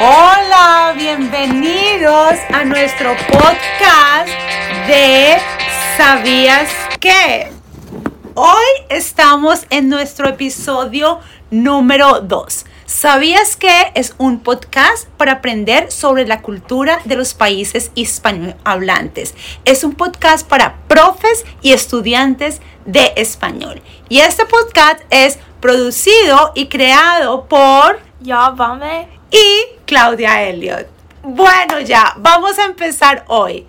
Hola, bienvenidos a nuestro podcast de ¿Sabías qué? Hoy estamos en nuestro episodio número 2. ¿Sabías que es un podcast para aprender sobre la cultura de los países hispanohablantes? Es un podcast para profes y estudiantes de español. Y este podcast es producido y creado por Ya, vame. Y Claudia Elliot. Bueno, ya, vamos a empezar hoy.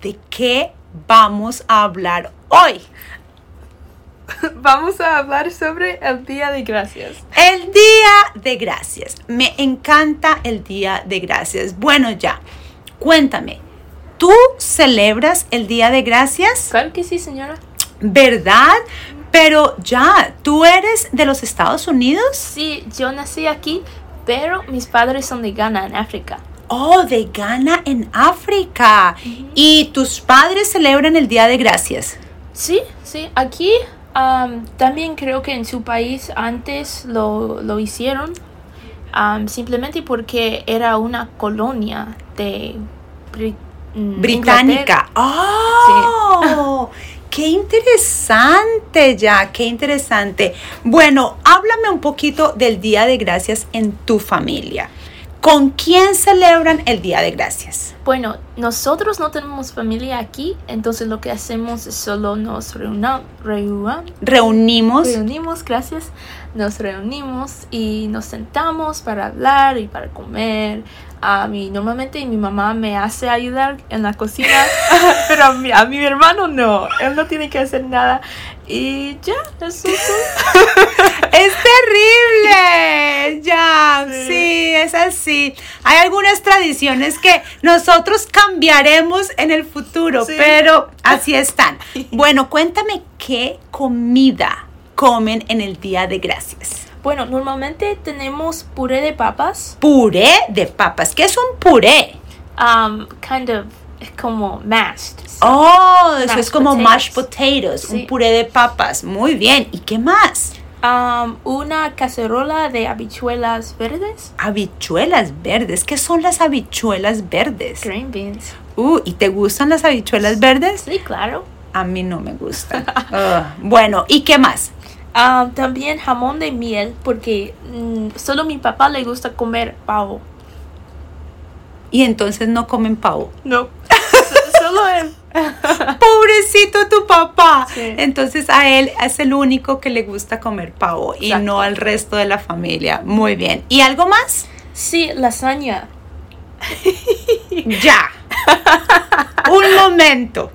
¿De qué vamos a hablar hoy? Vamos a hablar sobre el Día de Gracias. El Día de Gracias. Me encanta el Día de Gracias. Bueno, ya, cuéntame, ¿tú celebras el Día de Gracias? Claro que sí, señora. ¿Verdad? Pero ya, ¿tú eres de los Estados Unidos? Sí, yo nací aquí, pero mis padres son de Ghana, en África. Oh, de Ghana en África. ¿Y tus padres celebran el Día de Gracias? Sí, sí, aquí am, también creo que en su país antes lo, lo hicieron, simplemente porque era una colonia de mm, Británica. ¡Oh! ¡Qué interesante ya! ¡Qué interesante! Bueno, háblame un poquito del Día de Gracias en tu familia. ¿Con quién celebran el Día de Gracias? Bueno, nosotros no tenemos familia aquí, entonces lo que hacemos es solo nos reuna- reua- Reunimos. reunimos, gracias, nos reunimos y nos sentamos para hablar y para comer. A mí normalmente mi mamá me hace ayudar en la cocina, pero a mi, a mi hermano no, él no tiene que hacer nada. Y ya, eso es todo. ¡Es terrible! Ya, sí. Sí. es así. Hay algunas tradiciones que nosotros cambiaremos en el futuro, Sí. pero así están. Bueno, cuéntame qué comida comen en el Día de Gracias. Bueno, normalmente tenemos puré de papas, Puré de papas. ¿Qué es un puré? um, kind of es como mashed. so- Oh, eso Mashed es como potatoes. mashed potatoes, un puré de papas. Muy bien. ¿Y qué más? Um, una cacerola de habichuelas verdes. Habichuelas verdes. ¿Qué son las habichuelas verdes? Green beans. Uh, ¿y te gustan las habichuelas verdes? Sí, claro. A mí no me gustan. Ugh. bueno, ¿y qué más? Um, también jamón de miel, porque mm, solo mi papá le gusta comer pavo. Y entonces no comen pavo. No. solo él. Pobrecito tu papá. Sí. Entonces a él es el único que le gusta comer pavo y no al resto de la familia. Muy bien. ¿Y algo más? Sí, lasaña. Ya. Un momento.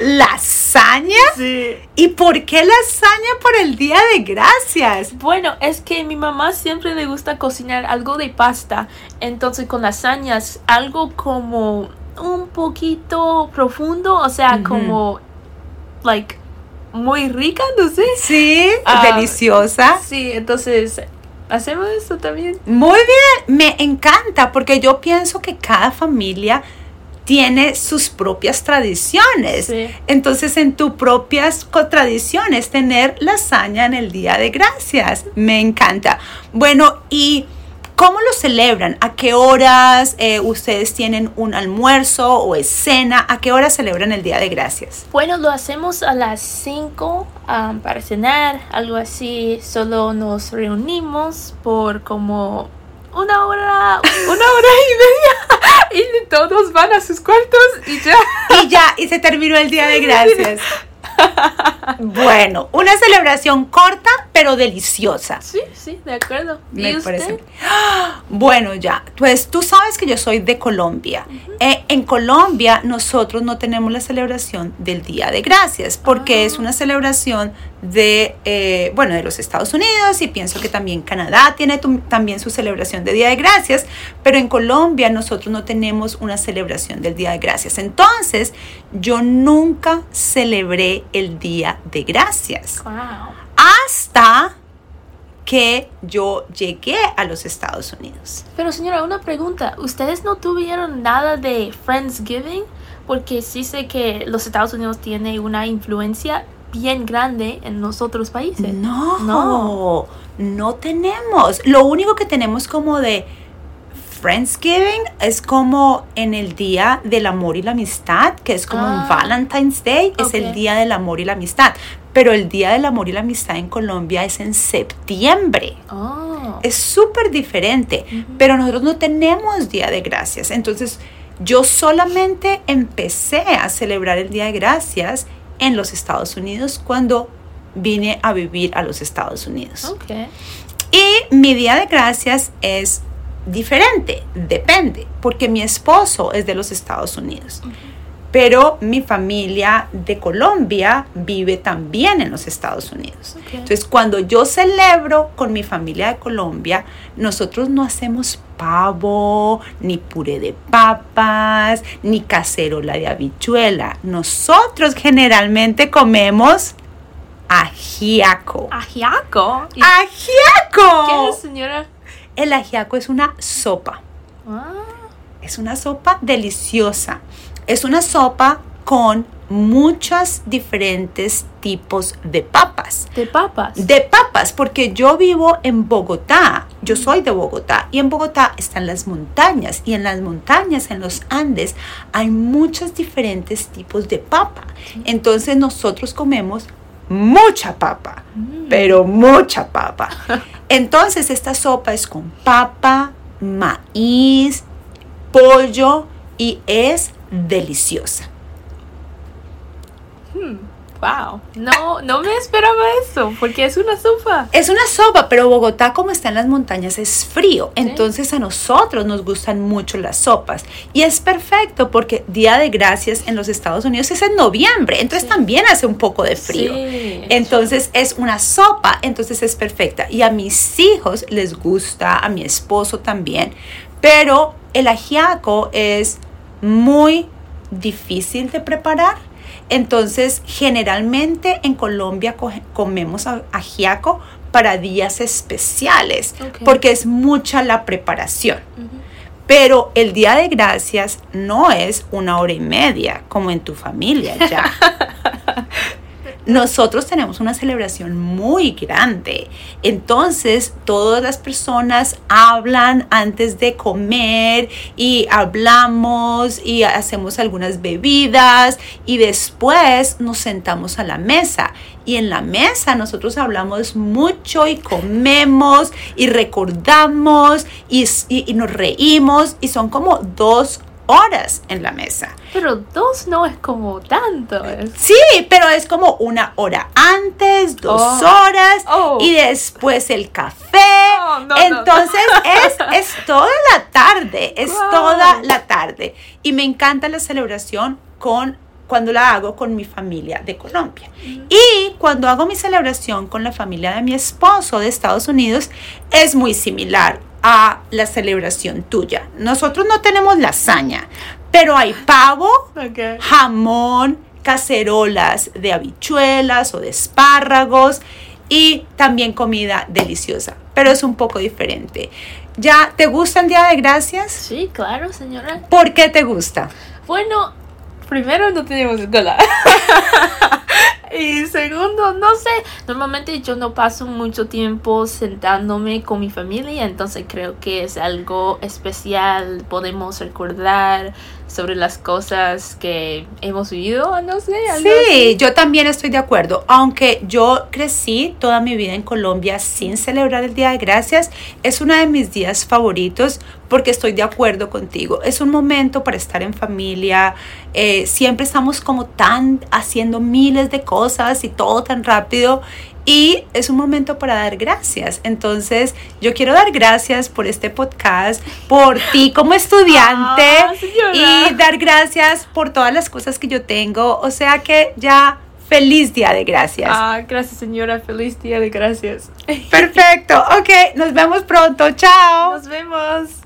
¿Lasaña? Sí. ¿Y por qué lasaña por el Día de Gracias? Bueno, es que mi mamá siempre le gusta cocinar algo de pasta. Entonces con lasañas, algo como un poquito profundo, o sea, como, like, muy rica, no sé. Sí, Ah, deliciosa. Sí, entonces, hacemos esto también. Muy bien, me encanta porque yo pienso que cada familia tiene sus propias tradiciones. Sí. Entonces, en tus propias tradiciones, tener lasaña en el Día de Gracias. Me encanta. Bueno, ¿y cómo lo celebran? ¿A qué horas eh, ustedes tienen un almuerzo o es cena? ¿A qué hora celebran el Día de Gracias? Bueno, lo hacemos a las 5 para cenar, algo así. Solo nos reunimos por como una hora, una hora y media. Y todos van a sus cuartos y ya. Y ya, y se terminó el Día de Gracias. Bueno, una celebración corta pero deliciosa. Sí, sí, de acuerdo. Me ¿Y usted? parece. ¡Ah! Bueno, ya, pues tú sabes que yo soy de Colombia. Eh, en Colombia nosotros no tenemos la celebración del Día de Gracias porque Ah. es una celebración de, eh, bueno, de los Estados Unidos y pienso que también Canadá tiene tu- también su celebración de Día de Gracias, pero en Colombia nosotros no tenemos una celebración del Día de Gracias. Entonces, yo nunca celebré el Día de Gracias Wow. hasta que yo llegué a los Estados Unidos. Pero señora, una pregunta. ¿Ustedes no tuvieron nada de Friendsgiving? Porque sí sé que los Estados Unidos tiene una influencia bien grande en los otros países. No, No. no tenemos. Lo único que tenemos como de Friendsgiving es como en el día del amor y la amistad, que es como Ah. un Valentine's Day, es el día del amor y la amistad. Pero el día del amor y la amistad en Colombia es en septiembre. Oh. Es súper diferente, pero nosotros no tenemos Día de Gracias. Entonces, yo solamente empecé a celebrar el Día de Gracias en los Estados Unidos cuando vine a vivir a los Estados Unidos. Ok. Y mi Día de Gracias es diferente, depende, porque mi esposo es de los Estados Unidos. Pero mi familia de Colombia vive también en los Estados Unidos. Entonces, cuando yo celebro con mi familia de Colombia, nosotros no hacemos pavo, ni puré de papas, ni cacerola de habichuela. Nosotros generalmente comemos ajiaco. Ajiaco. ¿Y ¡Ajiaco! ¿Qué es, señora? El ajiaco es una sopa. Ah, Es una sopa deliciosa. Es una sopa con muchos diferentes tipos de papas. de papas. De papas, porque yo vivo en Bogotá, yo soy de Bogotá y en Bogotá están las montañas y en las montañas, en los Andes, hay muchos diferentes tipos de papa. Entonces nosotros comemos mucha papa, pero mucha papa. Entonces esta sopa es con papa, maíz, pollo y es deliciosa. Wow. No, no me esperaba eso, porque es una sopa. Es una sopa, pero Bogotá como está en las montañas es frío, entonces a nosotros nos gustan mucho las sopas y es perfecto porque Día de Gracias en los Estados Unidos es en noviembre, entonces Sí. también hace un poco de frío. Sí. Entonces es una sopa, entonces es perfecta. Y a mis hijos les gusta, a mi esposo también, pero el ajiaco es muy difícil de preparar. Entonces, generalmente en Colombia comemos a- ajiaco para días especiales, porque es mucha la preparación. Pero el Día de Gracias no es una hora y media como en tu familia ya. Nosotros tenemos una celebración muy grande. Entonces, todas las personas hablan antes de comer y hablamos y hacemos algunas bebidas y después nos sentamos a la mesa. Y en la mesa nosotros hablamos mucho y comemos y recordamos y, nos reímos y son como dos horas en la mesa. Pero dos no es como tanto. Sí, pero es como una hora antes, dos Oh. horas Oh. y después el café. Oh, no, no, Entonces Es, es toda la tarde, es Wow. toda la tarde. Y me encanta la celebración con cuando la hago con mi familia de Colombia. Y cuando hago mi celebración con la familia de mi esposo de Estados Unidos, es muy similar a la celebración tuya. Nosotros no tenemos lasaña, pero hay pavo, jamón, cacerolas de habichuelas o de espárragos y también comida deliciosa, pero es un poco diferente. ¿Ya te gusta el Día de Gracias? Sí, claro, señora. ¿Por qué te gusta? Bueno, primero no tenemos escuela. y segundo, no sé, normalmente yo no paso mucho tiempo sentándome con mi familia, entonces creo que es algo especial, podemos recordar sobre las cosas que hemos vivido, no sé, algo Sí, yo también estoy de acuerdo. Aunque yo crecí toda mi vida en Colombia sin celebrar el Día de Gracias, es uno de mis días favoritos porque estoy de acuerdo contigo. Es un momento para estar en familia. eh, siempre estamos como tan haciendo miles de cosas y todo tan rápido. Y es un momento para dar gracias. Entonces, yo quiero dar gracias por este podcast, por ti como estudiante Ah, y dar gracias por todas las cosas que yo tengo. O sea que ya feliz día de gracias. Ah, gracias señora, feliz día de gracias. Perfecto. Ok, nos vemos pronto. Chao. Nos vemos.